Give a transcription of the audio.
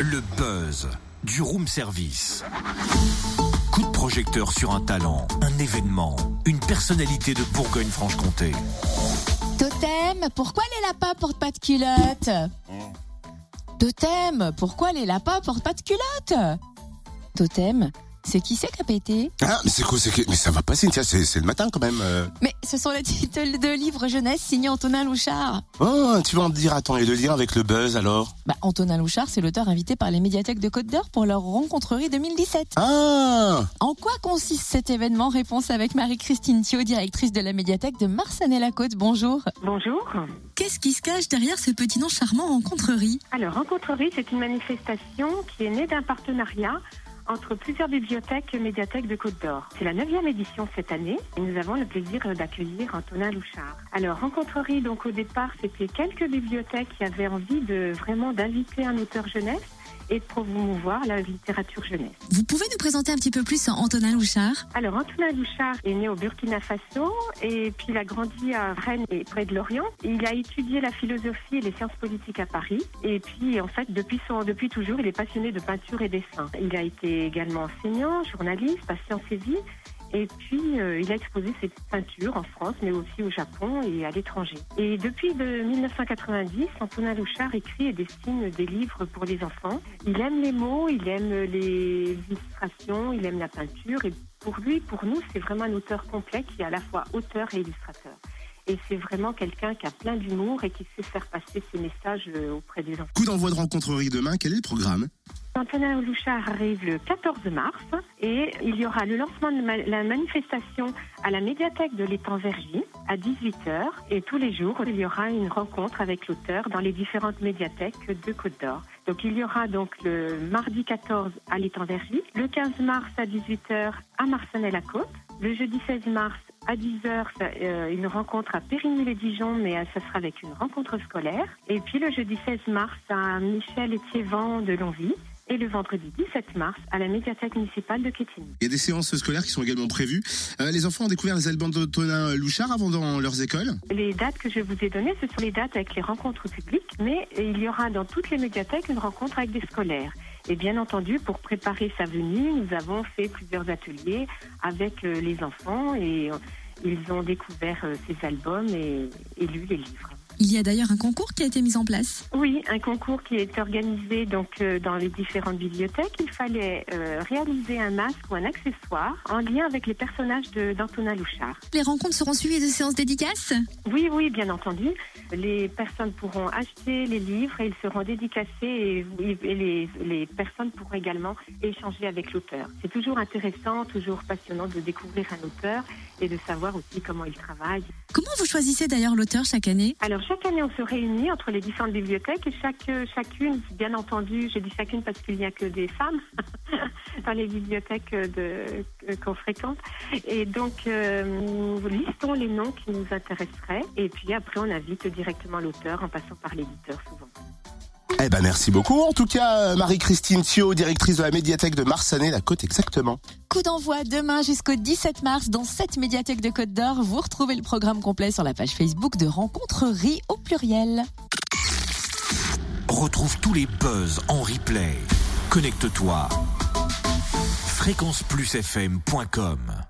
Le buzz du room service. Coup de projecteur sur un talent, un événement, une personnalité de Bourgogne-Franche-Comté. Totem, pourquoi les lapins portent pas de culotte Totem, pourquoi les lapins portent pas de culotte Totem, c'est qui c'est qui a pété Ah, mais c'est quoi c'est que- Mais ça va pas, Cynthia, c'est c'est le matin quand même. euh. Mais ce sont les titres de livres jeunesse signés Antonin Louchard. Oh, tu vas en dire, attends, et le lien avec le buzz alors? Bah, Antonin Louchard, c'est l'auteur invité par les médiathèques de Côte d'Or pour leur rencontrerie 2017. Ah En quoi consiste cet événement? Réponse avec Marie-Christine Thio, directrice de la médiathèque de Marsanet-la-Côte. Bonjour. Bonjour. Qu'est-ce qui se cache derrière ce petit nom charmant rencontrerie Alors, Rencontrerie, c'est une manifestation qui est née d'un partenariat entre plusieurs bibliothèques médiathèques de Côte d'Or. C'est la neuvième édition cette année et nous avons le plaisir d'accueillir Antonin Louchard. Alors, Rencontrerie, donc au départ, c'était quelques bibliothèques qui avaient envie de vraiment d'inviter un auteur jeunesse? Et de promouvoir la littérature jeunesse. Vous pouvez nous présenter un petit peu plus Antonin Louchard? Alors, Antonin Louchard est né au Burkina Faso et puis il a grandi à Rennes et près de Lorient. Il a étudié la philosophie et les sciences politiques à Paris. Et puis, en fait, depuis, son, depuis toujours, il est passionné de peinture et dessin. Il a été également enseignant, journaliste, Sciences et Vie. Et puis, euh, il a exposé ses peintures en France, mais aussi au Japon et à l'étranger. Et depuis de 1990, Antonin Louchard écrit et dessine des livres pour les enfants. Il aime les mots, il aime les illustrations, il aime la peinture. Et pour lui, pour nous, c'est vraiment un auteur complet qui est à la fois auteur et illustrateur. Et c'est vraiment quelqu'un qui a plein d'humour et qui sait faire passer ses messages euh, auprès des enfants. Coup d'envoi de rencontrerie demain, quel est le programme? Antonin Louchard arrive le 14 mars et il y aura le lancement de la manifestation à la médiathèque de l'étang Vergy à 18h et tous les jours il y aura une rencontre avec l'auteur dans les différentes médiathèques de Côte d'Or. Donc il y aura donc le mardi 14 à l'étang Vergy, le 15 mars à 18h à Marcenay-la-Côte, le jeudi 16 mars à 10h, une rencontre à Périgny-les-Dijon, mais euh, ça sera avec une rencontre scolaire. Et puis le jeudi 16 mars à Michel Étiévent de Longvie. Et le vendredi 17 mars à la médiathèque municipale de Quétigny. Il y a des séances scolaires qui sont également prévues. Euh, les enfants ont découvert les albums d'Antonin Louchard avant dans leurs écoles Les dates que je vous ai données, ce sont les dates avec les rencontres publiques, mais il y aura dans toutes les médiathèques une rencontre avec des scolaires. Et bien entendu, pour préparer sa venue, nous avons fait plusieurs ateliers avec euh, les enfants et euh, ils ont découvert ces albums et, et lu les livres. Il y a d'ailleurs un concours qui a été mis en place. Oui, un concours qui est organisé donc euh, dans les différentes bibliothèques. Il fallait euh, réaliser un masque ou un accessoire en lien avec les personnages d'Antonin Louchard. Les rencontres seront suivies de séances dédicaces? Oui, oui, bien entendu. Les personnes pourront acheter les livres et ils seront dédicacés et, et les, les personnes pourront également échanger avec l'auteur. C'est toujours intéressant, toujours passionnant de découvrir un auteur et de savoir aussi comment il travaille. Comment vous choisissez d'ailleurs l'auteur chaque année? Alors chaque année, on se réunit entre les différentes bibliothèques et chaque, chacune, bien entendu, je dis chacune parce qu'il n'y a que des femmes dans les bibliothèques qu'on fréquente. Et donc, euh, nous listons les noms qui nous intéresseraient et puis après, on invite directement l'auteur en passant par l'éditeur souvent. Eh ben merci beaucoup. En tout cas, euh, Marie-Christine Thio, directrice de la médiathèque de Marsanet, la côte exactement. Coup d'envoi demain jusqu'au 17 mars dans cette médiathèque de Côte d'Or. Vous retrouvez le programme complet sur la page Facebook de Rencontrerie au pluriel. Retrouve tous les buzz en replay. Connecte-toi. fréquenceplusfm.com